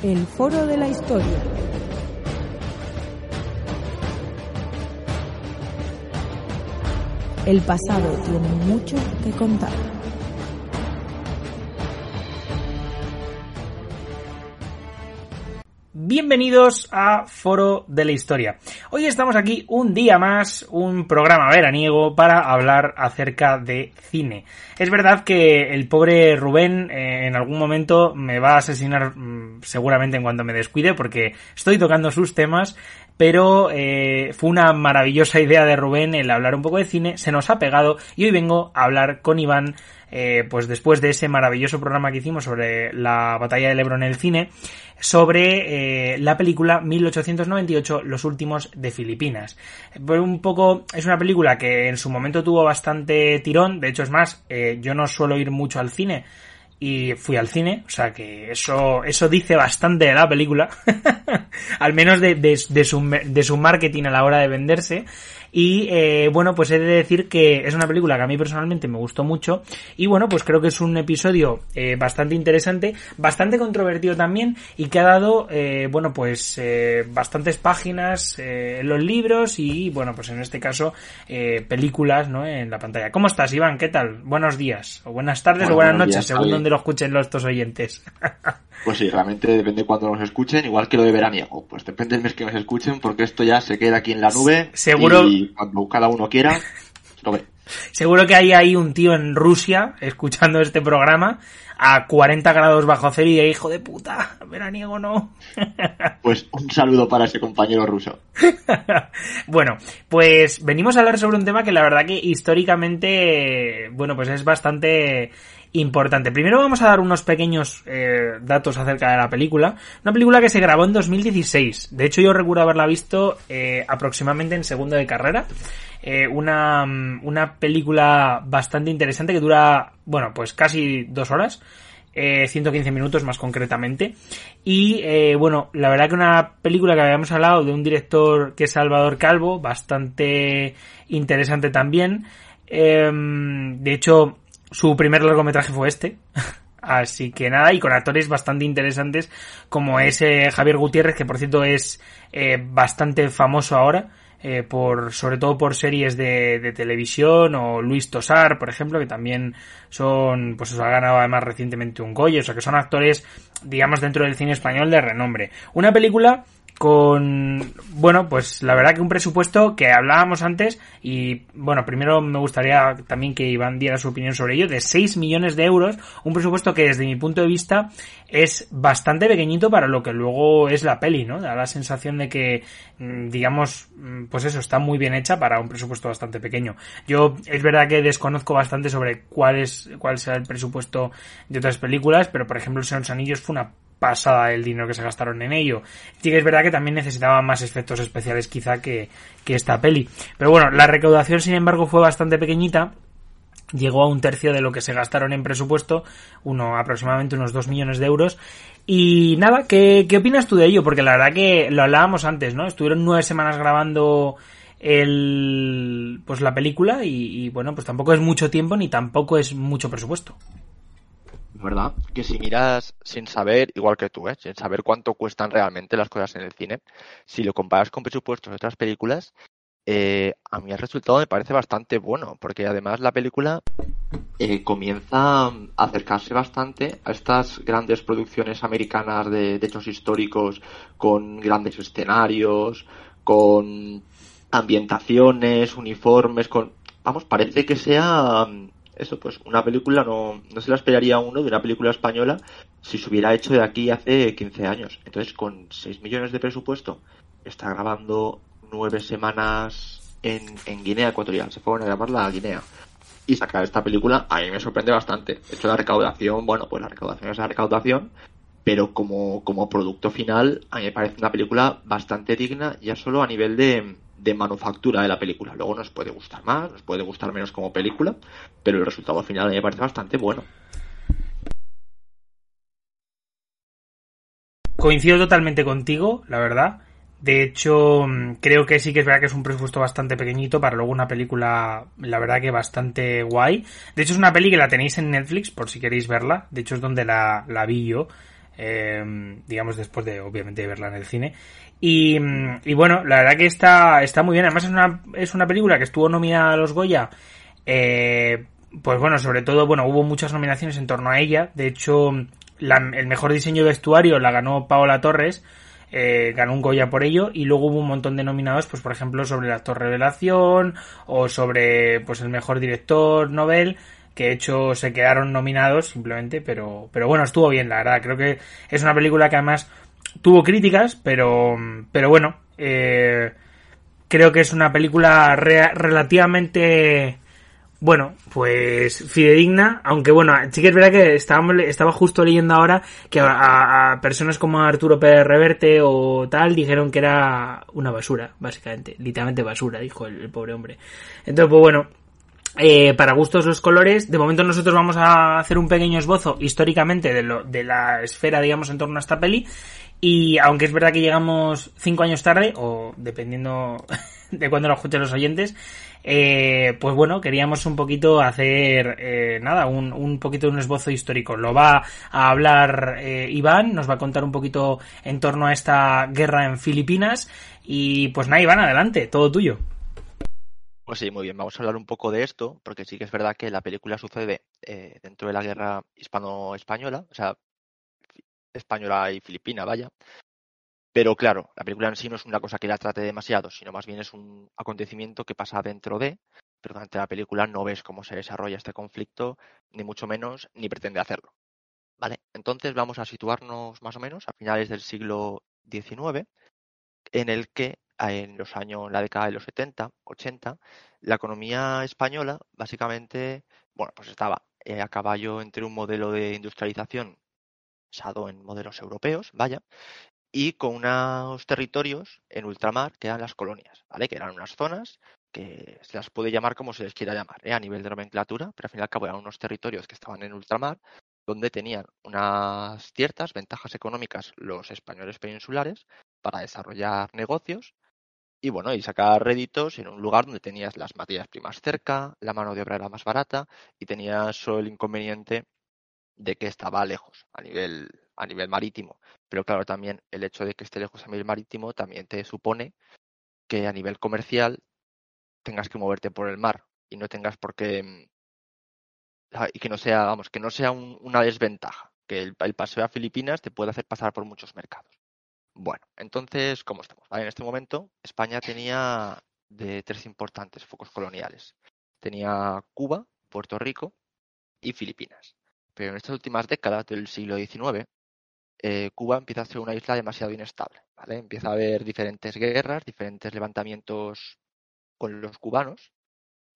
El Foro de la Historia. El pasado tiene mucho que contar. Bienvenidos a Foro de la Historia. Hoy estamos aquí un día más, un programa veraniego para hablar acerca de cine. Es verdad que el pobre Rubén eh, en algún momento me va a asesinar mm, seguramente en cuanto me descuide porque estoy tocando sus temas, pero eh, fue una maravillosa idea de Rubén el hablar un poco de cine, se nos ha pegado y hoy vengo a hablar con Iván eh, pues después de ese maravilloso programa que hicimos sobre la batalla del Ebro en el cine, sobre eh, la película 1898, Los últimos de Filipinas. Pues un poco, es una película que en su momento tuvo bastante tirón, de hecho es más, eh, yo no suelo ir mucho al cine, y fui al cine, o sea que eso, eso dice bastante de la película, al menos de, de, su, de su marketing a la hora de venderse. Y eh, bueno, pues he de decir que es una película que a mí personalmente me gustó mucho. Y bueno, pues creo que es un episodio eh, bastante interesante, bastante controvertido también y que ha dado, eh, bueno, pues eh, bastantes páginas eh, en los libros y bueno, pues en este caso eh, películas, ¿no? En la pantalla. ¿Cómo estás, Iván? ¿Qué tal? Buenos días, o buenas tardes Bueno, o buenas noches, días, según donde lo escuchen los estos oyentes. Pues sí, realmente depende cuando nos escuchen, igual que lo de veraniego. Pues depende del mes que nos escuchen, porque esto ya se queda aquí en la nube. Seguro- Y cuando cada uno quiera, lo ve. Seguro que hay ahí un tío en Rusia escuchando este programa a 40 grados bajo cero y de hijo de puta, veraniego no. Pues un saludo para ese compañero ruso. bueno, pues venimos a hablar sobre un tema que la verdad que históricamente, bueno, pues es bastante importante. Primero vamos a dar unos pequeños eh, datos acerca de la película. Una película que se grabó en 2016. De hecho, yo recuerdo haberla visto eh, aproximadamente en segundo de carrera. Eh, una, mm, una película bastante interesante que dura, bueno, pues casi dos horas. Eh, 115 minutos más concretamente. Y eh, bueno, la verdad que una película que habíamos hablado de un director que es Salvador Calvo, bastante interesante también. Eh, de hecho, su primer largometraje fue este. Así que nada, y con actores bastante interesantes como es eh, Javier Gutiérrez, que por cierto es eh, bastante famoso ahora, eh, por, sobre todo por series de, de televisión, o Luis Tosar, por ejemplo, que también son, pues eso, ha ganado además recientemente un Goya, o sea que son actores, digamos, dentro del cine español de renombre. Una película con, bueno, pues la verdad que un presupuesto que hablábamos antes y, bueno, primero me gustaría también que Iván diera su opinión sobre ello, de 6 millones de euros, un presupuesto que desde mi punto de vista es bastante pequeñito para lo que luego es la peli, ¿no? Da la sensación de que, mm, digamos, mm, pues eso, está muy bien hecha para un presupuesto bastante pequeño. Yo es verdad que desconozco bastante sobre cuál es, cuál será el presupuesto de otras películas, pero por ejemplo los Anillos fue una pasada el dinero que se gastaron en ello. Sí que es verdad que también necesitaba más efectos especiales quizá que, que esta peli. Pero bueno, la recaudación sin embargo fue bastante pequeñita. Llegó a un tercio de lo que se gastaron en presupuesto, uno aproximadamente unos 2 millones de euros. Y nada, ¿qué, ¿qué opinas tú de ello? Porque la verdad que lo hablábamos antes, ¿no? Estuvieron nueve semanas grabando el pues la película y, y bueno, pues tampoco es mucho tiempo ni tampoco es mucho presupuesto. ¿Verdad? que si miras sin saber, igual que tú, ¿eh? sin saber cuánto cuestan realmente las cosas en el cine, si lo comparas con presupuestos de otras películas, eh, a mí el resultado me parece bastante bueno, porque además la película Eh, comienza a acercarse bastante a estas grandes producciones americanas de, de hechos históricos con grandes escenarios, con ambientaciones, uniformes, con... Vamos, parece que sea eso, pues una película, no, no se la esperaría uno de una película española si se hubiera hecho de aquí hace 15 años. Entonces, con 6 millones de presupuesto, está grabando nueve semanas en, en Guinea Ecuatorial, se fueron a llamarla a Guinea. Y sacar esta película a mí me sorprende bastante. De hecho, la recaudación, bueno, pues la recaudación es la recaudación, pero como, como producto final, a mí me parece una película bastante digna, ya solo a nivel de, de manufactura de la película. Luego nos puede gustar más, nos puede gustar menos como película, pero el resultado final a mí me parece bastante bueno. Coincido totalmente contigo, la verdad. De hecho, mm, creo que sí que es verdad que es un presupuesto bastante pequeñito para luego una película, la verdad que bastante guay. De hecho, es una peli que la tenéis en Netflix por si queréis verla. De hecho, es donde la, la vi yo. Eh, digamos después de obviamente verla en el cine. Y, y, bueno, la verdad que está, está muy bien. Además es una, es una película que estuvo nominada a los Goya. Eh, pues bueno, sobre todo, bueno, hubo muchas nominaciones en torno a ella. De hecho, el mejor diseño de vestuario la ganó Paola Torres. Eh, ganó un Goya por ello y luego hubo un montón de nominados pues por ejemplo sobre el actor revelación o sobre pues el mejor director Nobel que de hecho se quedaron nominados simplemente pero pero bueno estuvo bien la verdad creo que es una película que además tuvo críticas pero pero bueno eh, creo que es una película relativamente bueno, pues fidedigna, aunque bueno, sí que es verdad que estábamos, estaba justo leyendo ahora que a, personas como Arturo Pérez Reverte o tal dijeron que era una basura, básicamente, literalmente basura, dijo el, pobre hombre. Entonces, pues bueno, eh, para gustos los colores, de momento nosotros vamos a hacer un pequeño esbozo históricamente de, lo, de la esfera, digamos, en torno a esta peli. Y aunque es verdad que llegamos cinco años tarde, o dependiendo de cuándo lo escuchen los oyentes, eh, pues bueno, queríamos un poquito hacer, eh, nada, un, poquito de un esbozo histórico. Lo va a hablar eh, Iván, nos va a contar un poquito en torno a esta guerra en Filipinas. Y pues nada, Iván, adelante, todo tuyo. Pues sí, muy bien, vamos a hablar un poco de esto, porque sí que es verdad que la película sucede dentro de la guerra hispano-española, o sea, española y filipina, vaya. Pero claro, la película en sí no es una cosa que la trate demasiado, sino más bien es un acontecimiento que pasa dentro de, pero durante la película no ves cómo se desarrolla este conflicto, ni mucho menos, ni pretende hacerlo. ¿Vale? Entonces vamos a situarnos más o menos a finales del siglo XIX, en el que en los años, la década de los 70, 80, la economía española básicamente, bueno, pues estaba eh, a caballo entre un modelo de industrialización basado en modelos europeos, vaya, y con unos territorios en ultramar que eran las colonias, ¿vale? Que eran unas zonas que se las puede llamar como se les quiera llamar, ¿eh? a nivel de nomenclatura, pero al fin y al cabo eran unos territorios que estaban en ultramar, donde tenían unas ciertas ventajas económicas los españoles peninsulares para desarrollar negocios y bueno, y sacar réditos en un lugar donde tenías las materias primas cerca, la mano de obra era más barata y tenías solo el inconveniente de que estaba lejos a nivel a nivel marítimo. Pero claro, también el hecho de que esté lejos a nivel marítimo también te supone que a nivel comercial tengas que moverte por el mar y no tengas por qué mm, y que no sea, vamos, que no sea una desventaja, que el, paseo a Filipinas te puede hacer pasar por muchos mercados. Bueno, entonces, ¿cómo estamos? en este momento, España tenía de tres importantes focos coloniales. Tenía Cuba, Puerto Rico y Filipinas. Pero en estas últimas décadas del siglo XIX, eh, Cuba empieza a ser una isla demasiado inestable. ¿vale? Empieza a haber diferentes guerras, diferentes levantamientos con los cubanos.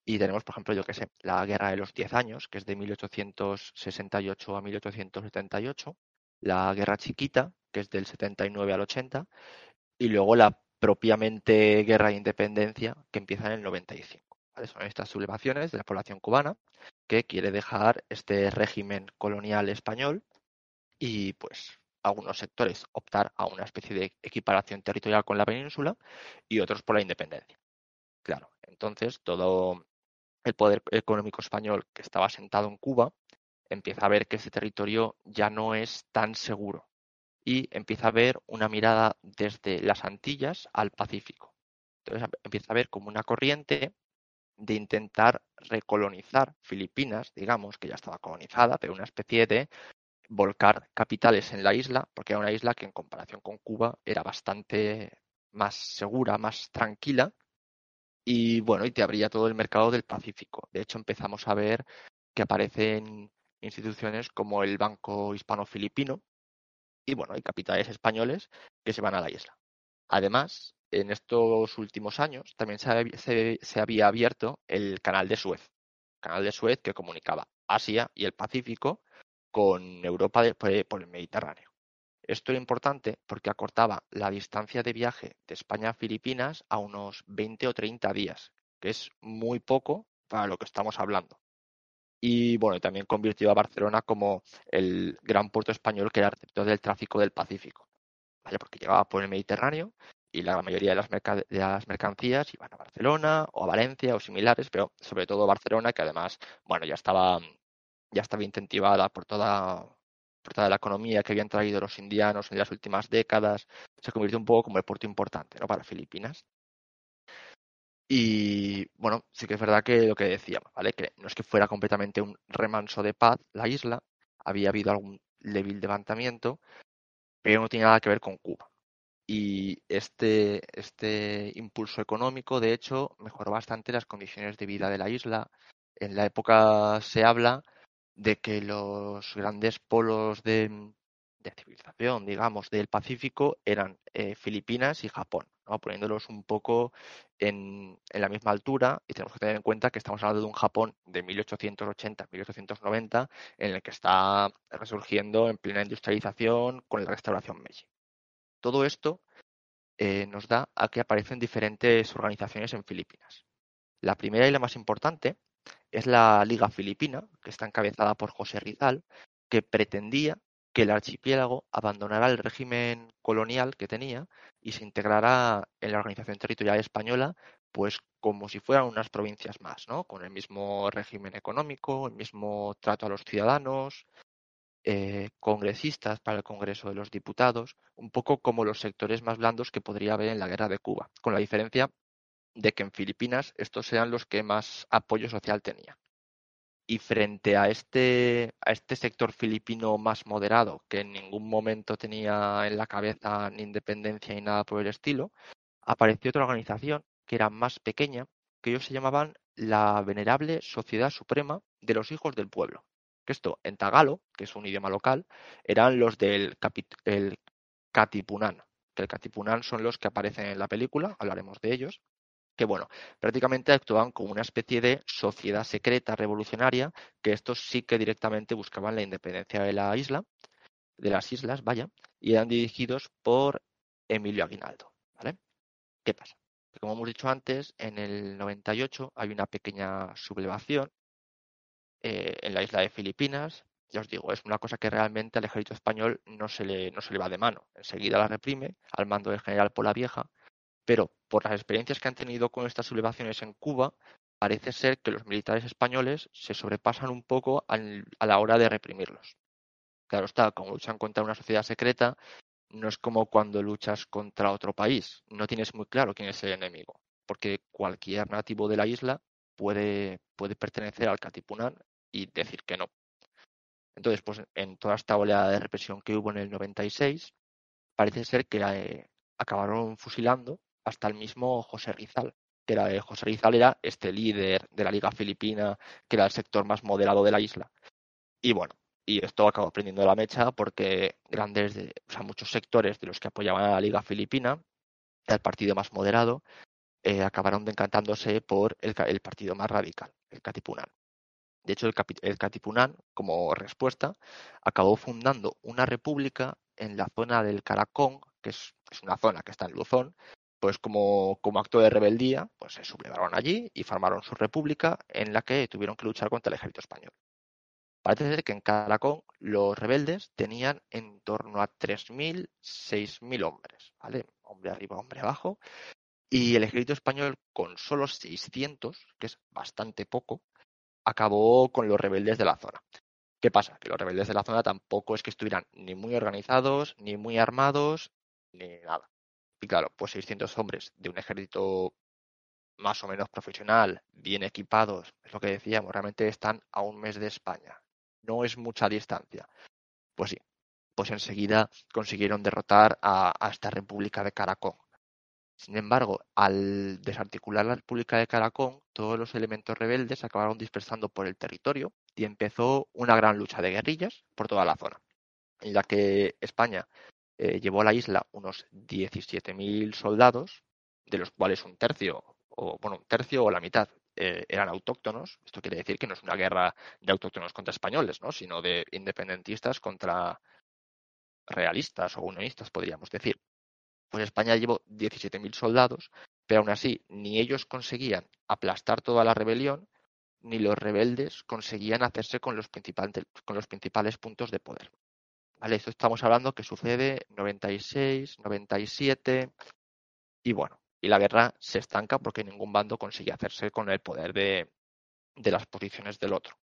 Y tenemos, por ejemplo, yo que sé, la Guerra de los Diez Años, que es de 1868 a 1878, la Guerra Chiquita, que es del 79 al 80, y luego la propiamente Guerra de Independencia, que empieza en el 95. Son estas sublevaciones de la población cubana que quiere dejar este régimen colonial español y pues algunos sectores optar a una especie de equiparación territorial con la península y otros por la independencia. Claro, entonces todo el poder económico español que estaba sentado en Cuba empieza a ver que ese territorio ya no es tan seguro y empieza a ver una mirada desde las Antillas al Pacífico. Entonces empieza a ver como una corriente de intentar recolonizar Filipinas, digamos, que ya estaba colonizada, pero una especie de volcar capitales en la isla, porque era una isla que en comparación con Cuba era bastante más segura, más tranquila, y bueno, y te abría todo el mercado del Pacífico. De hecho, empezamos a ver que aparecen instituciones como el Banco Hispano-Filipino y bueno, hay capitales españoles que se van a la isla. Además, en estos últimos años también se, había abierto el canal de Suez, canal de Suez que comunicaba Asia y el Pacífico con Europa por el Mediterráneo. Esto era importante porque acortaba la distancia de viaje de España a Filipinas a unos 20 o 30 días, que es muy poco para lo que estamos hablando. Y bueno, también convirtió a Barcelona como el gran puerto español que era receptor del tráfico del Pacífico. ¿vale? Porque llegaba por el Mediterráneo y la mayoría de las, de las mercancías iban a Barcelona o a Valencia o similares, pero sobre todo Barcelona, que además, bueno, ya estaba ya estaba incentivada por toda de la economía que habían traído los indianos en las últimas décadas, se convirtió un poco como el puerto importante ¿no? para Filipinas. Y bueno, sí que es verdad que lo que decíamos, ¿vale? Que no es que fuera completamente un remanso de paz la isla, había habido algún débil levantamiento, pero no tiene nada que ver con Cuba. Y este, este impulso económico, de hecho, mejoró bastante las condiciones de vida de la isla. En la época se habla de que los grandes polos de, de civilización, digamos, del Pacífico eran eh, Filipinas y Japón, poniéndolos un poco en, en, la misma altura y tenemos que tener en cuenta que estamos hablando de un Japón de 1880-1890 en el que está resurgiendo en plena industrialización con la restauración Meiji. Todo esto eh, nos da a que aparecen diferentes organizaciones en Filipinas. La primera y la más importante es la Liga Filipina, que está encabezada por José Rizal, que pretendía que el archipiélago abandonara el régimen colonial que tenía y se integrara en la organización territorial española, pues como si fueran unas provincias más, ¿no? Con el mismo régimen económico, el mismo trato a los ciudadanos, eh, congresistas para el Congreso de los Diputados, un poco como los sectores más blandos que podría haber en la guerra de Cuba, con la diferencia de que en Filipinas estos eran los que más apoyo social tenían. Y frente a este, a este sector filipino más moderado, que en ningún momento tenía en la cabeza ni independencia ni nada por el estilo, apareció otra organización que era más pequeña, que ellos se llamaban la Venerable Sociedad Suprema de los Hijos del Pueblo. Que esto, en tagalo, que es un idioma local, eran los del el Katipunan. Que el Katipunan son los que aparecen en la película, hablaremos de ellos que bueno, prácticamente actuaban como una especie de sociedad secreta revolucionaria, que estos sí que directamente buscaban la independencia de la isla, de las islas, vaya, y eran dirigidos por Emilio Aguinaldo, ¿vale? ¿Qué pasa? Que como hemos dicho antes, en el 98 hay una pequeña sublevación eh, en la isla de Filipinas. Ya os digo, es una cosa que realmente al ejército español no se le, no se le va de mano. Enseguida la reprime al mando del general Pola Vieja pero por las experiencias que han tenido con estas sublevaciones en Cuba, parece ser que los militares españoles se sobrepasan un poco a la hora de reprimirlos. Claro está, como luchan contra una sociedad secreta, no es como cuando luchas contra otro país. No tienes muy claro quién es el enemigo, porque cualquier nativo de la isla puede, puede pertenecer al Katipunan y decir que no. Entonces, pues en toda esta oleada de represión que hubo en el 96, parece ser que eh, acabaron fusilando hasta el mismo José Rizal, que era José Rizal era este líder de la Liga Filipina, que era el sector más moderado de la isla. Y bueno, y esto acabó prendiendo la mecha porque grandes, o sea, muchos sectores de los que apoyaban a la Liga Filipina, el partido más moderado, eh, acabaron decantándose por el, partido más radical, el Katipunan. De hecho, el, el Katipunan, como respuesta, acabó fundando una república en la zona del Caracón, que es una zona que está en Luzón, pues como, como acto de rebeldía, pues se sublevaron allí y formaron su república en la que tuvieron que luchar contra el ejército español. Parece ser que en Calacón los rebeldes tenían en torno a 3.000, 6.000 hombres, ¿vale? Hombre arriba, hombre abajo. Y el ejército español, con solo 600, que es bastante poco, acabó con los rebeldes de la zona. ¿Qué pasa? Que los rebeldes de la zona tampoco es que estuvieran ni muy organizados, ni muy armados, ni nada. Y claro, pues 600 hombres de un ejército más o menos profesional, bien equipados, es lo que decíamos, realmente están a un mes de España. No es mucha distancia. Pues sí, pues enseguida consiguieron derrotar a, esta República de Caracón. Sin embargo, al desarticular la República de Caracón, todos los elementos rebeldes acabaron dispersando por el territorio y empezó una gran lucha de guerrillas por toda la zona, en la que España eh, llevó a la isla unos 17.000 soldados, de los cuales un tercio, o bueno, un tercio o la mitad eh, eran autóctonos. Esto quiere decir que no es una guerra de autóctonos contra españoles, ¿no? sino de independentistas contra realistas o unionistas, podríamos decir. Pues España llevó 17.000 soldados, pero aún así ni ellos conseguían aplastar toda la rebelión, ni los rebeldes conseguían hacerse con los, con los principales puntos de poder. ¿Vale? Esto estamos hablando que sucede 96, 97 y bueno, y la guerra se estanca porque ningún bando consigue hacerse con el poder de, de las posiciones del otro.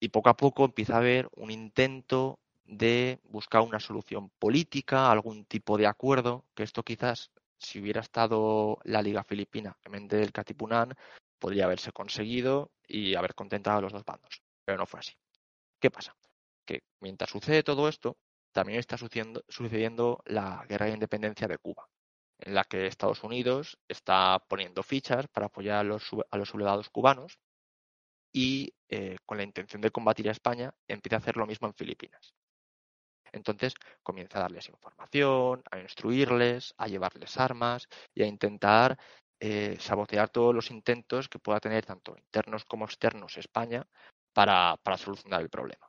Y poco a poco empieza a haber un intento de buscar una solución política, algún tipo de acuerdo, que esto quizás, si hubiera estado la Liga Filipina en mente del Katipunan, podría haberse conseguido y haber contentado a los dos bandos. Pero no fue así. ¿Qué pasa? Que mientras sucede todo esto, también está sucediendo, sucediendo la guerra de independencia de Cuba, en la que Estados Unidos está poniendo fichas para apoyar a los, a los sublevados cubanos y eh, con la intención de combatir a España empieza a hacer lo mismo en Filipinas. Entonces comienza a darles información, a instruirles, a llevarles armas y a intentar eh, sabotear todos los intentos que pueda tener tanto internos como externos España para, para solucionar el problema.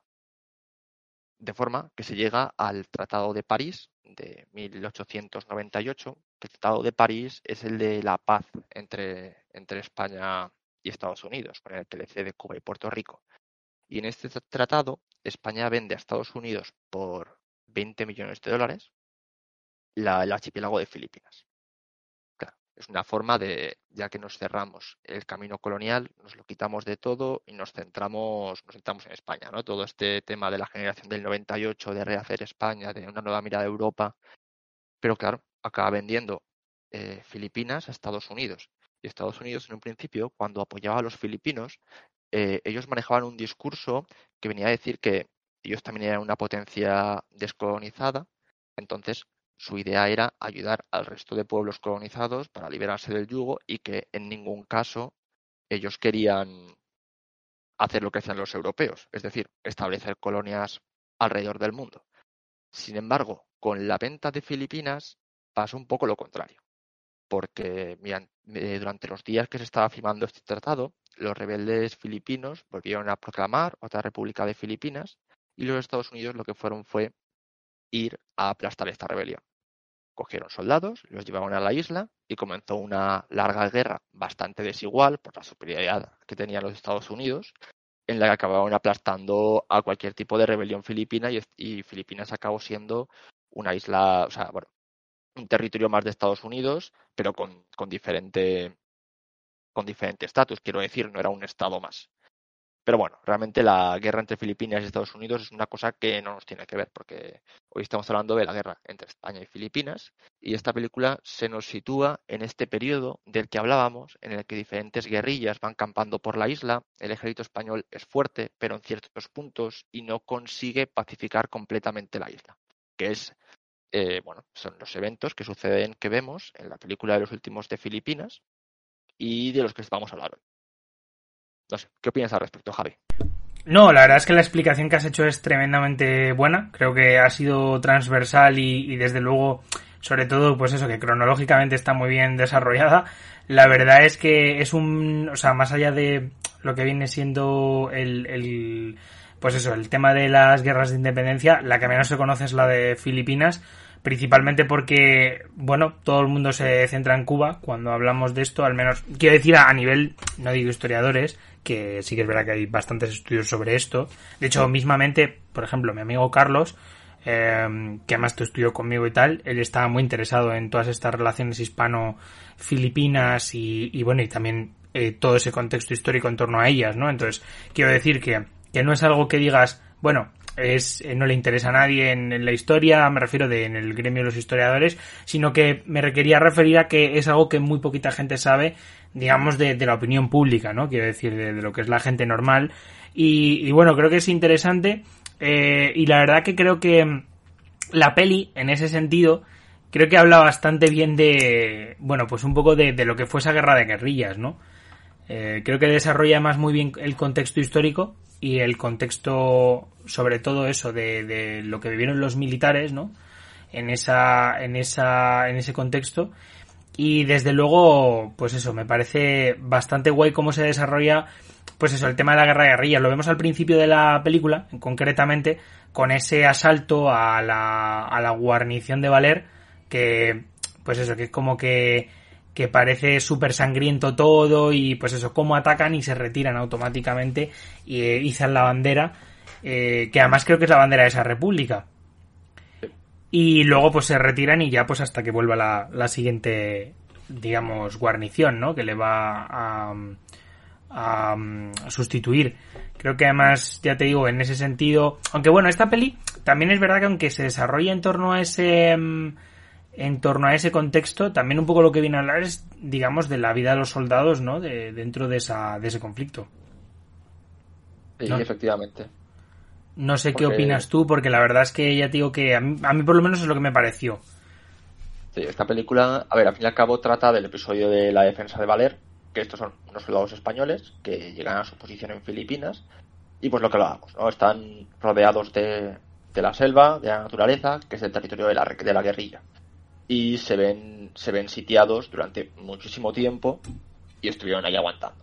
De forma que se llega al Tratado de París de 1898, que el Tratado de París es el de la paz entre, entre España y Estados Unidos, con el que cede Cuba y Puerto Rico. Y en este tratado, España vende a Estados Unidos por 20 millones de dólares la, el archipiélago de Filipinas. Es una forma de, ya que nos cerramos el camino colonial, nos lo quitamos de todo y nos centramos, nos centramos en España, ¿no? Todo este tema de la generación del 98, de rehacer España, de una nueva mirada de Europa. Pero claro, acaba vendiendo eh, Filipinas a Estados Unidos. Y Estados Unidos, en un principio, cuando apoyaba a los filipinos, eh, ellos manejaban un discurso que venía a decir que ellos también eran una potencia descolonizada, entonces su idea era ayudar al resto de pueblos colonizados para liberarse del yugo y que en ningún caso ellos querían hacer lo que hacían los europeos, es decir, establecer colonias alrededor del mundo. Sin embargo, con la venta de Filipinas pasó un poco lo contrario porque eh, durante los días que se estaba firmando este tratado, los rebeldes filipinos volvieron a proclamar otra república de Filipinas y los Estados Unidos lo que fueron fue ir a aplastar esta rebelión. Cogieron soldados, los llevaron a la isla y comenzó una larga guerra bastante desigual por la superioridad que tenían los Estados Unidos, en la que acabaron aplastando a cualquier tipo de rebelión filipina y, Filipinas acabó siendo una isla, o sea, bueno, un territorio más de Estados Unidos, pero con diferente con diferente estatus, quiero decir, no era un estado más. Pero bueno, realmente la guerra entre Filipinas y Estados Unidos es una cosa que no nos tiene que ver, porque hoy estamos hablando de la guerra entre España y Filipinas, y esta película se nos sitúa en este periodo del que hablábamos, en el que diferentes guerrillas van campando por la isla, el ejército español es fuerte, pero en ciertos puntos, y no consigue pacificar completamente la isla, que es eh, bueno, son los eventos que suceden, que vemos en la película de los últimos de Filipinas y de los que vamos a hablar hoy. No sé, ¿qué opinas al respecto, Javi? No, la verdad es que la explicación que has hecho es tremendamente buena. Creo que ha sido transversal y, desde luego, sobre todo, pues eso, que cronológicamente está muy bien desarrollada. La verdad es que es un, o sea, más allá de lo que viene siendo el, el pues eso, el tema de las guerras de independencia, la que menos se conoce es la de Filipinas, principalmente porque, bueno, todo el mundo se centra en Cuba cuando hablamos de esto, al menos, quiero decir a, nivel, no digo historiadores, que sí que es verdad que hay bastantes estudios sobre esto. De hecho, mismamente, por ejemplo, mi amigo Carlos, eh, que además te estudió conmigo y tal, él estaba muy interesado en todas estas relaciones hispano-filipinas y, y, bueno, y también eh, todo ese contexto histórico en torno a ellas, ¿no? Entonces, quiero decir que que no es algo que digas, bueno, es, eh, no le interesa a nadie en, la historia, me refiero de en el gremio de los historiadores, sino que me requería referir a que es algo que muy poquita gente sabe, digamos, de, la opinión pública, ¿no? Quiero decir, de, lo que es la gente normal. Y, bueno, creo que es interesante eh, y la verdad que creo que la peli, en ese sentido, creo que habla bastante bien de, bueno, pues un poco de, lo que fue esa guerra de guerrillas, ¿no? Eh, creo que desarrolla más muy bien el contexto histórico y el contexto, sobre todo eso, de, de lo que vivieron los militares, ¿no? En esa, en esa, en ese contexto. Y desde luego, pues eso, me parece bastante guay cómo se desarrolla, pues eso, el tema de la guerra de guerrillas. Lo vemos al principio de la película, concretamente, con ese asalto a la, a la guarnición de Valer, que, pues eso, que es como que que parece súper sangriento todo y pues eso, cómo atacan y se retiran automáticamente y eh, izan la bandera, eh, que además creo que es la bandera de esa república. Y luego pues se retiran y ya pues hasta que vuelva la, la siguiente, digamos, guarnición, ¿no? Que le va a, a, sustituir. Creo que además, ya te digo, en ese sentido, aunque bueno, esta peli también es verdad que aunque se desarrolla en torno a ese mm, en torno a ese contexto, también un poco lo que viene a hablar es, digamos, de la vida de los soldados, ¿no? De, dentro de, esa, de ese conflicto. Sí, efectivamente. No sé qué opinas tú, porque la verdad es que ya te digo que a mí, a mí por lo menos es lo que me pareció. Sí, esta película, a ver, al fin y al cabo trata del episodio de la defensa de Valer, que estos son unos soldados españoles que llegan a su posición en Filipinas y pues lo que lo hagamos, ¿no? Están rodeados de, de la selva, de la naturaleza, que es el territorio de la, de la guerrilla. Y se ven, se ven sitiados durante muchísimo tiempo y estuvieron ahí aguantando.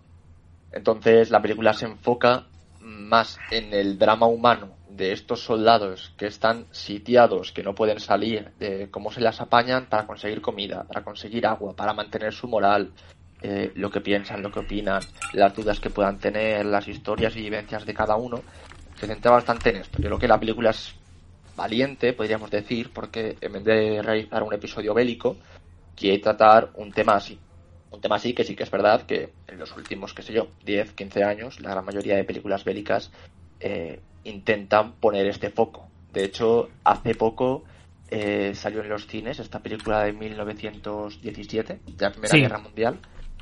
Entonces la película se enfoca más en el drama humano de estos soldados que están sitiados, que no pueden salir, de cómo se las apañan para conseguir comida, para conseguir agua, para mantener su moral, eh, lo que piensan, lo que opinan, las dudas que puedan tener, las historias y vivencias de cada uno, se centra bastante en esto. Yo creo que la película es valiente, podríamos decir, porque en vez de realizar un episodio bélico, quiere tratar un tema así. Un tema así que sí que es verdad que en los últimos, qué sé yo, 10, 15 años, la gran mayoría de películas bélicas eh, intentan poner este foco. De hecho, hace poco eh, salió en los cines esta película de 1917, de la Primera Guerra Mundial,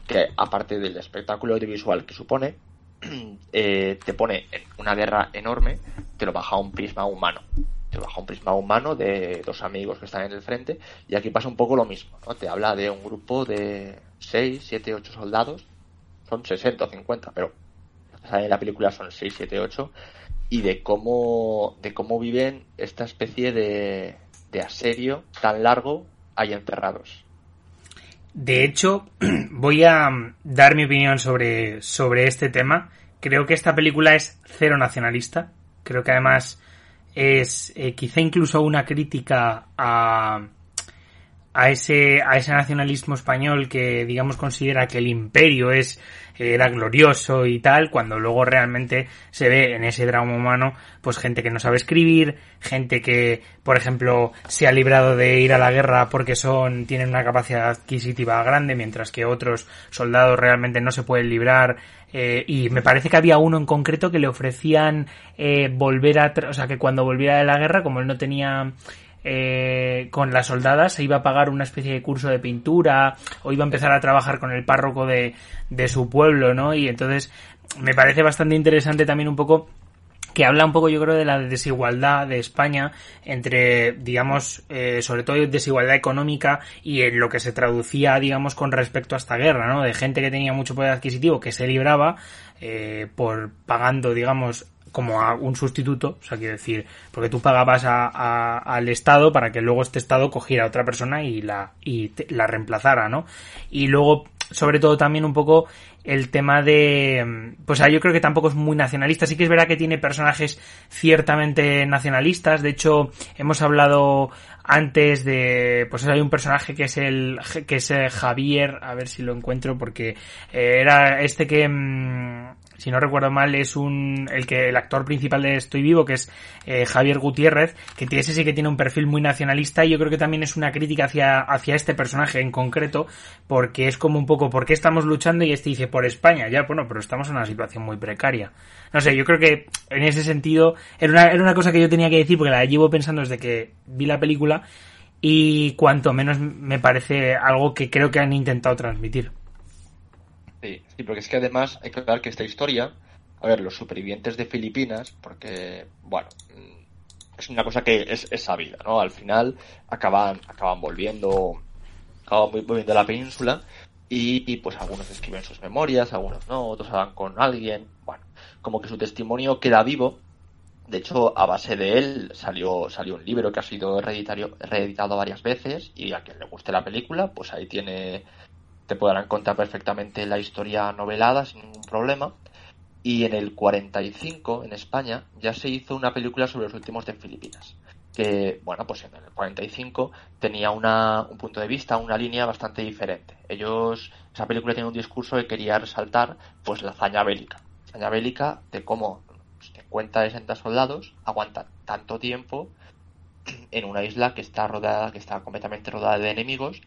que aparte del espectáculo audiovisual que supone, eh, te pone una guerra enorme, te lo baja a un prisma humano. Te baja un prisma humano de dos amigos que están en el frente, y aquí pasa un poco lo mismo, ¿no? Te habla de un grupo de 6, 7, 8 soldados, son 60 o 50, pero en la película son 6, 7, 8, y de cómo, de cómo viven esta especie de, de asedio tan largo ahí enterrados. De hecho, voy a dar mi opinión sobre, sobre este tema. Creo que esta película es cero nacionalista. Creo que además es eh, quizá incluso una crítica a, a ese, a ese nacionalismo español que, digamos, considera que el imperio es, era glorioso y tal, cuando luego realmente se ve en ese drama humano, pues gente que no sabe escribir, gente que, por ejemplo, se ha librado de ir a la guerra porque son, tienen una capacidad adquisitiva grande, mientras que otros soldados realmente no se pueden librar, eh, y me parece que había uno en concreto que le ofrecían eh, volver a, o sea, que cuando volviera de la guerra, como él no tenía eh, con las soldadas se iba a pagar una especie de curso de pintura o iba a empezar a trabajar con el párroco de, de su pueblo, ¿no? Y entonces me parece bastante interesante también un poco que habla un poco yo creo de la desigualdad de España entre digamos eh, sobre todo desigualdad económica y en lo que se traducía digamos con respecto a esta guerra no de gente que tenía mucho poder adquisitivo que se libraba eh, por pagando digamos como a un sustituto, o sea, quiero decir, porque tú pagabas a, al Estado para que luego este Estado cogiera a otra persona y la, y la reemplazara, ¿no? Y luego, sobre todo también un poco el tema de, pues yo creo que tampoco es muy nacionalista, sí que es verdad que tiene personajes ciertamente nacionalistas, de hecho, hemos hablado antes de pues hay un personaje que es el que es eh, Javier a ver si lo encuentro porque eh, era este que mm, si no recuerdo mal, es un el que el actor principal de Estoy Vivo, que es eh, Javier Gutiérrez, que ese sí que tiene un perfil muy nacionalista y yo creo que también es una crítica hacia, hacia este personaje en concreto, porque es como un poco, ¿por qué estamos luchando? Y este dice, por España, ya, bueno, pero estamos en una situación muy precaria. No sé, yo creo que en ese sentido era una, era una cosa que yo tenía que decir porque la llevo pensando desde que vi la película y cuanto menos me parece algo que creo que han intentado transmitir. Sí, porque es que además hay que ver que esta historia, a ver, los supervivientes de Filipinas, porque, bueno, mm, es una cosa que es, es sabida, ¿no? Al final acaban, acaban volviendo, acaban volviendo a la península y, pues algunos escriben sus memorias, algunos no, otros hablan con alguien, bueno, como que su testimonio queda vivo. De hecho, a base de él salió, salió un libro que ha sido reeditado varias veces y a quien le guste la película, pues ahí tiene te podrán contar perfectamente la historia novelada sin ningún problema. Y en el 45, en España, ya se hizo una película sobre los últimos de Filipinas. Que, bueno, pues en el 45 tenía una, un punto de vista, una línea bastante diferente. Ellos, esa película tiene un discurso que quería resaltar, pues la hazaña bélica. La hazaña bélica de cómo 50, 60 soldados aguantan tanto tiempo en una isla que está rodada, que está completamente rodada de enemigos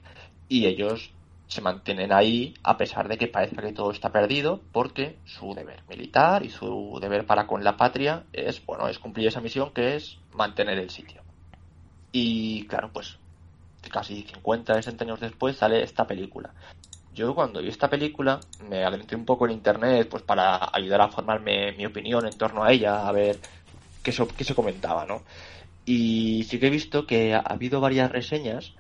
y ellos se mantienen ahí a pesar de que parezca que todo está perdido, porque su deber militar y su deber para con la patria es, bueno, es cumplir esa misión que es mantener el sitio. Y claro, pues casi 50, 60 años después sale esta película. Yo cuando vi esta película me adentré un poco en internet pues para ayudar a formarme mi opinión en torno a ella, a ver qué, qué se comentaba, ¿no? Y sí que he visto que ha habido varias reseñas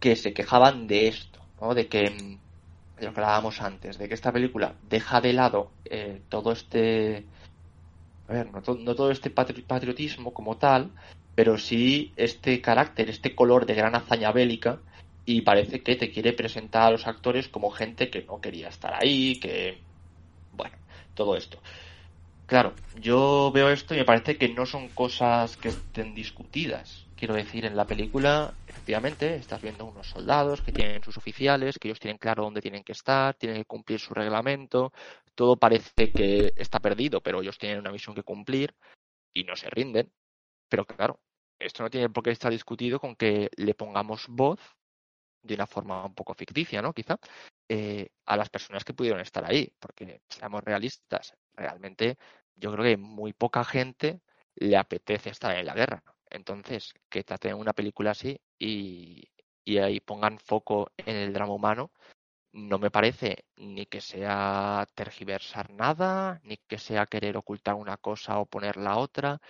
que se quejaban de esto, De que, mm, lo que hablábamos antes, de que esta película deja de lado eh, todo este, a ver, no, no todo este patriotismo como tal, pero sí este carácter, este color de gran hazaña bélica y parece que te quiere presentar a los actores como gente que no quería estar ahí, que, bueno, todo esto. Claro, yo veo esto y me parece que no son cosas que estén discutidas. Quiero decir, en la película, efectivamente, estás viendo unos soldados que tienen sus oficiales, que ellos tienen claro dónde tienen que estar, tienen que cumplir su reglamento, todo parece que está perdido, pero ellos tienen una misión que cumplir y no se rinden. Pero claro, esto no tiene por qué estar discutido con que le pongamos voz de una forma un poco ficticia, ¿no? Quizá, eh, a las personas que pudieron estar ahí, porque seamos realistas, realmente yo creo que muy poca gente le apetece estar en la guerra. Entonces, que traten una película así y, ahí pongan foco en el drama humano, no me parece ni que sea tergiversar nada, ni que sea querer ocultar una cosa o poner la otra.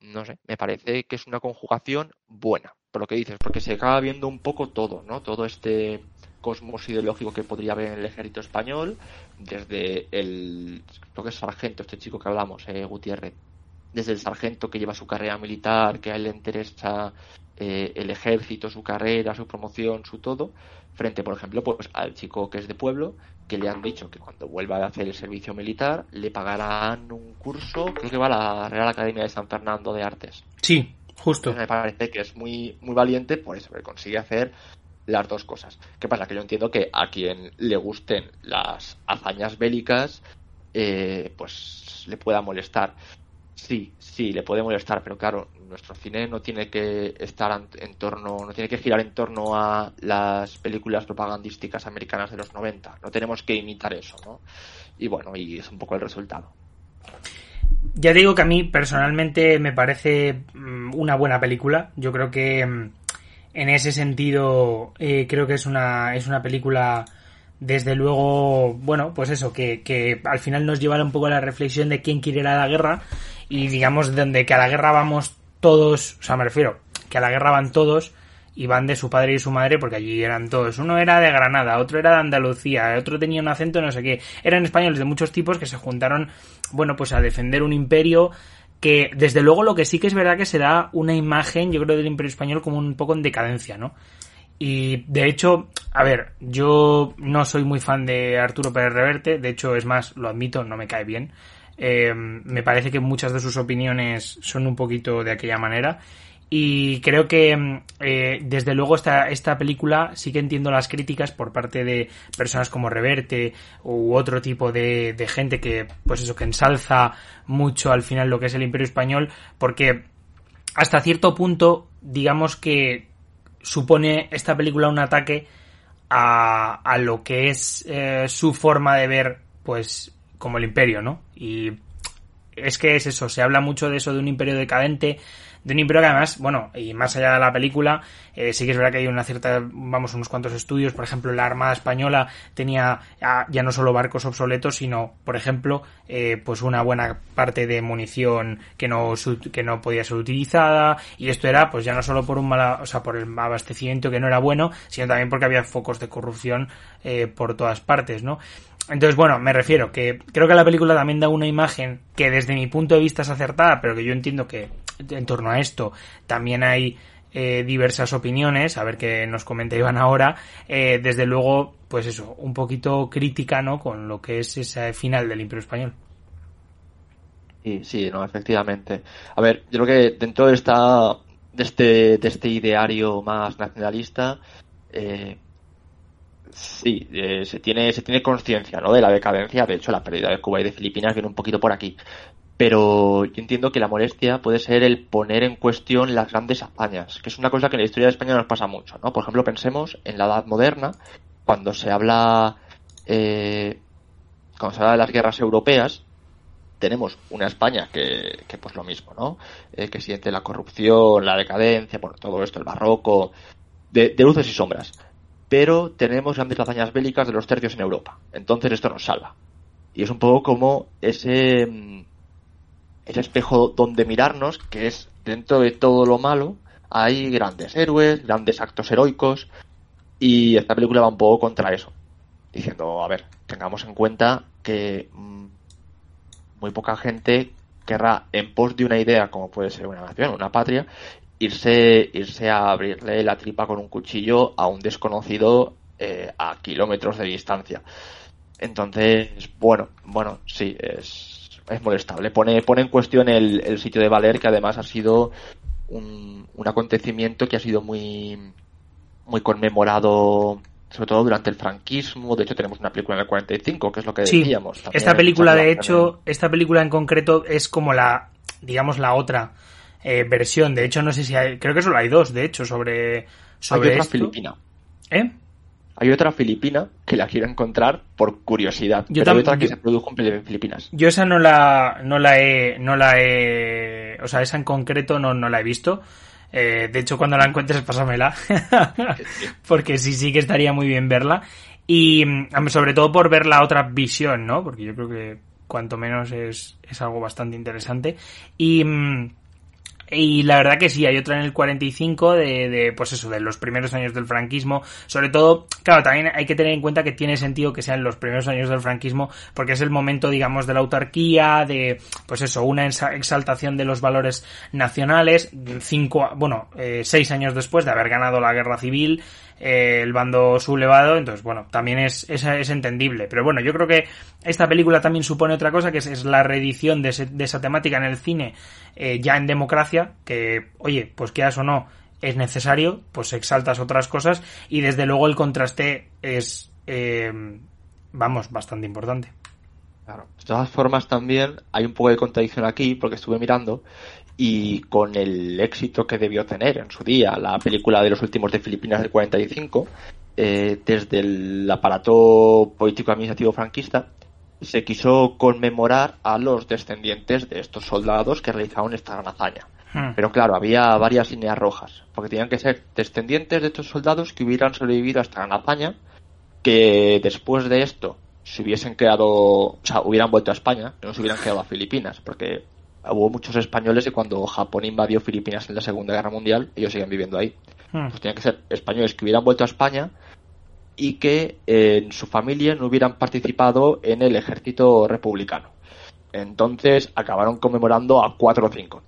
No sé, me parece que es una conjugación buena, por lo que dices, porque se acaba viendo un poco todo, ¿no? Todo este cosmos ideológico que podría haber en el ejército español, desde el, lo que es sargento, este chico que hablamos, eh, Gutiérrez, desde el sargento que lleva su carrera militar, que a él le interesa eh, el ejército, su carrera, su promoción, su todo, frente, por ejemplo, pues al chico que es de pueblo, que le han dicho que cuando vuelva a hacer el servicio militar le pagarán un curso, creo que va a la Real Academia de San Fernando de Artes. Sí, justo. me parece que es muy, muy valiente por eso, que consigue hacer las dos cosas. ¿Qué pasa? Que yo entiendo que a quien le gusten las hazañas bélicas, eh, pues le pueda molestar. Sí, sí, le puede molestar, pero claro, nuestro cine no tiene que estar en torno, no tiene que girar en torno a las películas propagandísticas americanas de los 90. No tenemos que imitar eso, ¿no? Y bueno, y es un poco el resultado. Ya digo que a mí personalmente me parece mm, una buena película. Yo creo que mm, en ese sentido eh, creo que es una, es una película desde luego, bueno, pues eso, que, que al final nos lleva un poco a la reflexión de quién quiere la guerra y digamos donde que a la guerra vamos todos, o sea, me refiero, que a la guerra van todos y van de su padre y su madre porque allí eran todos. Uno era de Granada, otro era de Andalucía, otro tenía un acento no sé qué. Eran españoles de muchos tipos que se juntaron, bueno, pues a defender un imperio que desde luego lo que sí que es verdad que se da una imagen, yo creo, del imperio español como un poco en decadencia, ¿no? Y de hecho, a ver, yo no soy muy fan de Arturo Pérez Reverte, de hecho, es más, lo admito, no me cae bien. Eh, me parece que muchas de sus opiniones son un poquito de aquella manera. Y creo que mm, eh, desde luego esta, esta película sí que entiendo las críticas por parte de personas como Reverte u otro tipo de, gente que, pues eso, que ensalza mucho al final lo que es el Imperio Español, porque hasta cierto punto, digamos que supone esta película un ataque a, a lo que es eh, su forma de ver, pues, como el imperio, ¿no? Y es que es eso, se habla mucho de eso, de un imperio decadente, de un imperio que además, bueno, y más allá de la película, eh, sí que es verdad que hay una cierta, vamos, unos cuantos estudios, por ejemplo, la Armada Española tenía ya no solo barcos obsoletos, sino, por ejemplo, eh, pues una buena parte de munición que no, que no podía ser utilizada, y esto era, pues ya no solo por un mal, o sea, por el abastecimiento que no era bueno, sino también porque había focos de corrupción eh, por todas partes, ¿no? Entonces, bueno, me refiero que creo que la película también da una imagen que desde mi punto de vista es acertada, pero que yo entiendo que en torno a esto también hay eh, diversas opiniones, a ver qué nos comenta Iván ahora, eh, desde luego, pues eso, un poquito crítica, ¿no? Con lo que es ese final del Imperio Español. Sí, sí, no, efectivamente. A ver, yo creo que dentro de esta, de este, de este ideario más nacionalista, eh, Sí, eh, se tiene, se tiene conciencia ¿no? de la decadencia. De hecho, la pérdida de Cuba y de Filipinas viene un poquito por aquí. Pero yo entiendo que la molestia puede ser el poner en cuestión las grandes hazañas, que es una cosa que en la historia de España nos pasa mucho. ¿no? Por ejemplo, pensemos en la Edad Moderna, cuando se habla eh, cuando se habla de las guerras europeas, tenemos una España que, que pues lo mismo, ¿no? Eh, que siente la corrupción, la decadencia, bueno, todo esto, el barroco, de, de, luces y sombras. Pero tenemos grandes hazañas bélicas de los tercios en Europa. Entonces esto nos salva. Y es un poco como ese, mm, ese espejo donde mirarnos, que es dentro de todo lo malo, hay grandes héroes, grandes actos heroicos, y esta película va un poco contra eso. Diciendo, a ver, tengamos en cuenta que mmm, muy poca gente querrá, en pos de una idea como puede ser una nación, una patria, irse, irse a abrirle la tripa con un cuchillo a un desconocido eh, a kilómetros de distancia. Entonces, bueno, bueno, sí, es, es molestable. Pone, pone en cuestión el, el sitio de Valer, que además ha sido un, un acontecimiento que ha sido muy, muy conmemorado sobre todo durante el franquismo. De hecho, tenemos una película en el 45, que es lo que Sí, decíamos. También esta película, de hecho, esta película en concreto es como la, digamos, la otra eh, versión. De hecho, no sé si hay, creo que solo hay dos, de hecho, sobre, sobre Hay otra esto. filipina. ¿Eh? Hay otra filipina que la quiero encontrar por curiosidad. Yo pero hay otra que yo- se produjo en Filipinas. Yo esa no la, no la he, no la he, o sea, esa en concreto no, no la he visto. Eh, de hecho, cuando la encuentres, pásamela. Porque sí, sí que estaría muy bien verla. Y sobre todo por ver la otra visión, ¿no? Porque yo creo que cuanto menos es, es algo bastante interesante. Y, mm, y la verdad que sí, hay otra en el 45 de, de, pues eso, de los primeros años del franquismo. Sobre todo, claro, también hay que tener en cuenta que tiene sentido que sean los primeros años del franquismo porque es el momento, digamos, de la autarquía, de, pues eso, una exaltación de los valores nacionales. Cinco, bueno, eh, seis años después de haber ganado la guerra civil, eh, el bando sublevado, entonces bueno, también es, es, es entendible. Pero bueno, yo creo que esta película también supone otra cosa, que es, es la reedición de, ese- de esa temática en el cine, eh, ya en democracia, que, oye, pues quieras o no, es necesario, pues exaltas otras cosas, y desde luego el contraste es, eh, vamos, bastante importante. De todas formas, también hay un poco de contradicción aquí, porque estuve mirando y con el éxito que debió tener en su día la película de los últimos de Filipinas del 45, eh, desde el aparato político-administrativo franquista, se quiso conmemorar a los descendientes de estos soldados que realizaron esta gran hazaña. Hmm. Pero claro, había varias líneas rojas, porque tenían que ser descendientes de estos soldados que hubieran sobrevivido a esta gran hazaña, que después de esto se hubiesen quedado, o sea, hubieran vuelto a España, no se hubieran quedado a Filipinas, porque hubo muchos españoles y cuando Japón invadió Filipinas en la Segunda Guerra Mundial, ellos siguen viviendo ahí. Hmm. Pues tenían que ser españoles que hubieran vuelto a España y que eh, en su familia no hubieran participado en el ejército republicano. Entonces acabaron conmemorando a cuatro o cinco.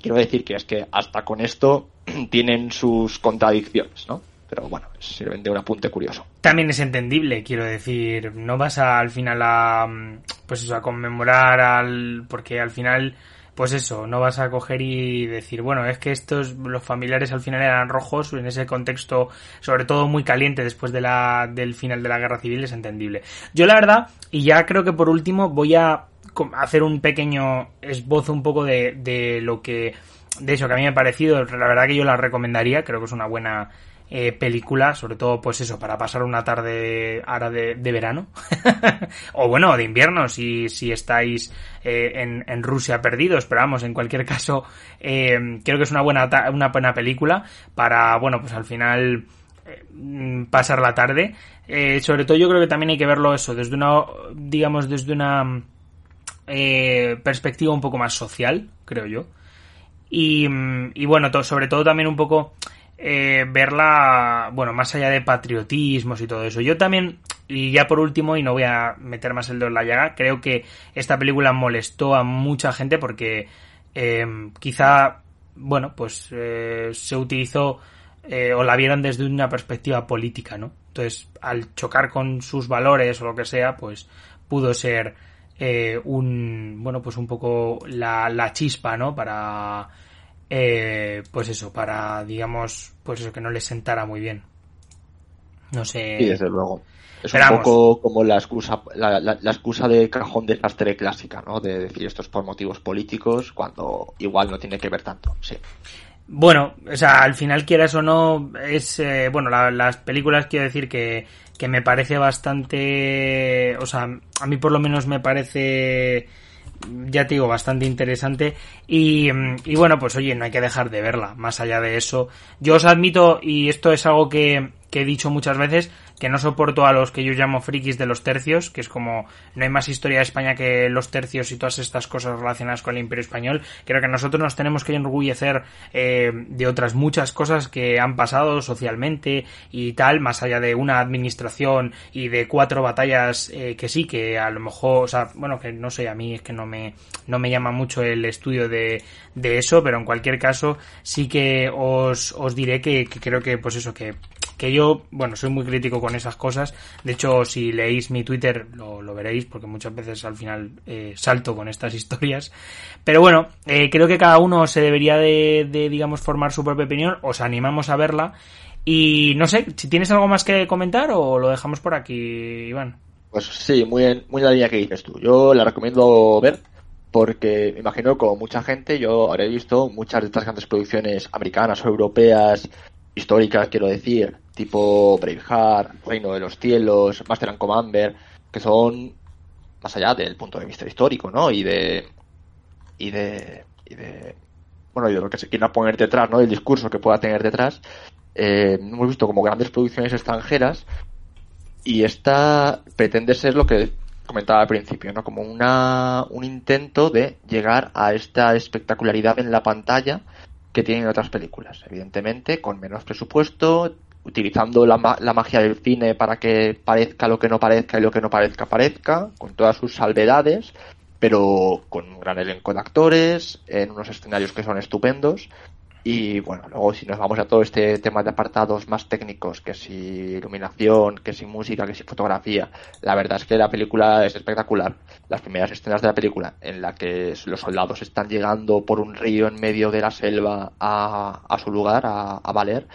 Quiero decir que es que hasta con esto tienen sus contradicciones, ¿no? Pero bueno, es simplemente un apunte curioso. también es entendible, quiero decir, no vas a, al final a, mm, pues eso, a conmemorar al, porque al final, pues eso, no vas a coger y decir, bueno, es que estos, los familiares al final eran rojos, en ese contexto, sobre todo muy caliente después de la, del final de la guerra civil, es entendible. Yo la verdad, y ya creo que por último voy a hacer un pequeño esbozo un poco de, de lo que, de eso que a mí me ha parecido, la verdad que yo la recomendaría, creo que es una buena, eh, película, sobre todo pues eso, para pasar una tarde ahora de, de verano, o bueno, de invierno, si, si estáis eh, en, en Rusia perdidos, pero vamos, en cualquier caso, eh, creo que es una buena, una buena película para, bueno, pues al final eh, pasar la tarde. Eh, sobre todo yo creo que también hay que verlo eso, desde una, digamos, desde una eh, perspectiva un poco más social, creo yo. Y, mm, y bueno, sobre todo también un poco eh, verla, bueno, más allá de patriotismos y todo eso. Yo también, y ya por último, y no voy a meter más el dedo en la llaga, creo que esta película molestó a mucha gente porque eh, quizá, bueno, pues eh, se utilizó eh, o la vieron desde una perspectiva política, ¿no? Entonces, al chocar con sus valores o lo que sea, pues pudo ser eh, un, bueno, pues un poco la, la chispa, ¿no? Para, eh, pues eso, para, digamos, pues eso, que no les sentara muy bien. No sé. Sí, desde luego. Es un poco como la excusa, la, la- la excusa de cajón desastre clásica, ¿no? De decir esto es por motivos políticos, cuando igual no tiene que ver tanto. Sí. Bueno, o sea, al final quieras o no, es, eh, bueno, la- las películas quiero decir que, que me parece bastante, o sea, a mí por lo menos me parece ya te digo, bastante interesante. Y, y, bueno, pues oye, no hay que dejar de verla. Más allá de eso, yo os admito, y esto es algo que, que he dicho muchas veces, que no soporto a los que yo llamo frikis de los tercios, que es como no hay más historia de España que los tercios y todas estas cosas relacionadas con el Imperio Español. Creo que nosotros nos tenemos que enorgullecer eh, de otras muchas cosas que han pasado socialmente y tal, más allá de una administración y de cuatro batallas eh, que sí, que a lo mejor, o sea, bueno, que no sé, a mí es que no me, no me llama mucho el estudio de, de eso, pero en cualquier caso sí que os, os diré que, que creo que, pues eso, que que yo, bueno, soy muy crítico con esas cosas. De hecho, si leéis mi Twitter lo, lo veréis, porque muchas veces al final eh, salto con estas historias. Pero bueno, eh, creo que cada uno se debería de, de, digamos, formar su propia opinión. Os animamos a verla. Y no sé, si tienes algo más que comentar o lo dejamos por aquí, Iván. Pues sí, muy en, muy en la línea que dices tú. Yo la recomiendo ver porque me imagino como mucha gente yo habré visto muchas de estas grandes producciones americanas o europeas históricas, quiero decir, tipo Braveheart, Reino de los Cielos, Master and Commander, que son más allá del punto de vista histórico, ¿no? Y de y de y de bueno, y de lo que se quiera poner detrás, ¿no? Del discurso que pueda tener detrás. Eh, hemos visto como grandes producciones extranjeras y esta pretende ser lo que comentaba al principio, ¿no? Como una, un intento de llegar a esta espectacularidad en la pantalla que tienen otras películas. Evidentemente, con menos presupuesto, utilizando la, la, magia del cine para que parezca lo que no parezca y lo que no parezca parezca, con todas sus salvedades, pero con un gran elenco de actores, en unos escenarios que son estupendos. Y bueno, luego si nos vamos a todo este tema de apartados más técnicos, que si iluminación, que si música, que si fotografía, la verdad es que la película es espectacular. Las primeras escenas de la película en la que los soldados están llegando por un río en medio de la selva a, a su lugar, a, a Valer,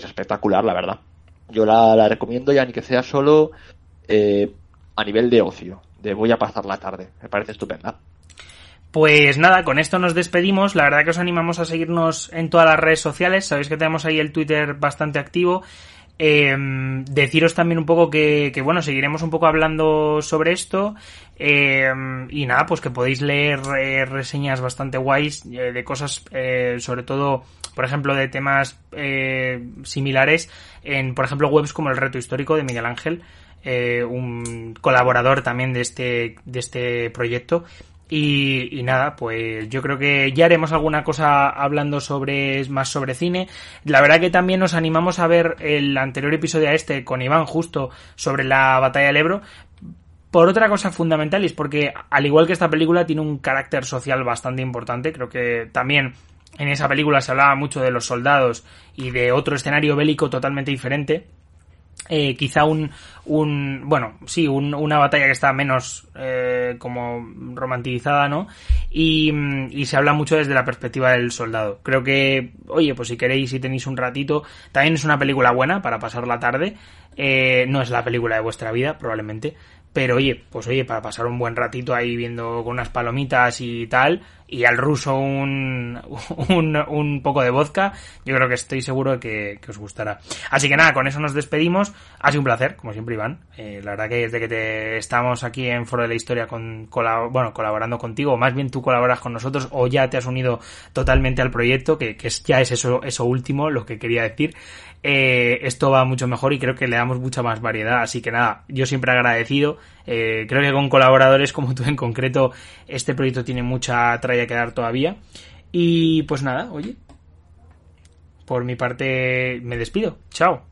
es espectacular, la verdad. Yo la, la recomiendo ya ni que sea solo eh, a nivel de ocio, de voy a pasar la tarde. Me parece estupenda. Pues nada, con esto nos despedimos. La verdad que os animamos a seguirnos en todas las redes sociales. Sabéis que tenemos ahí el Twitter bastante activo. Eh, deciros también un poco que, que, bueno, seguiremos un poco hablando sobre esto. Eh, y nada, pues que podéis leer reseñas bastante guays de cosas, sobre todo, por ejemplo, de temas similares en, por ejemplo, webs como el Reto Histórico de Miguel Ángel, un colaborador también de este, de este proyecto. Y, y, nada, pues yo creo que ya haremos alguna cosa hablando sobre más sobre cine. La verdad que también nos animamos a ver el anterior episodio a este con Iván justo sobre la batalla del Ebro. Por otra cosa fundamental, y es porque al igual que esta película tiene un carácter social bastante importante, creo que también en esa película se hablaba mucho de los soldados y de otro escenario bélico totalmente diferente eh, quizá un, un, bueno, sí, un, una batalla que está menos eh, como romantizada, ¿no? Y, y, se habla mucho desde la perspectiva del soldado. Creo que, oye, pues si queréis, si tenéis un ratito, también es una película buena para pasar la tarde. Eh, no es la película de vuestra vida, probablemente, pero oye, pues oye, para pasar un buen ratito ahí viendo con unas palomitas y tal, y al ruso un, un, un poco de vodka, yo creo que estoy seguro que, que, os gustará. Así que nada, con eso nos despedimos. Ha sido un placer, como siempre, Iván. Eh, la verdad que desde que te estamos aquí en Foro de la Historia con, colab bueno, colaborando contigo, o más bien tú colaboras con nosotros, o ya te has unido totalmente al proyecto, que, que ya es eso, eso último, lo que quería decir eh, esto va mucho mejor y creo que le damos mucha más variedad. Así que nada, yo siempre agradecido. Eh, creo que con colaboradores como tú en concreto, este proyecto tiene mucha tralla que dar todavía. Y pues nada, oye, por mi parte me despido. Chao.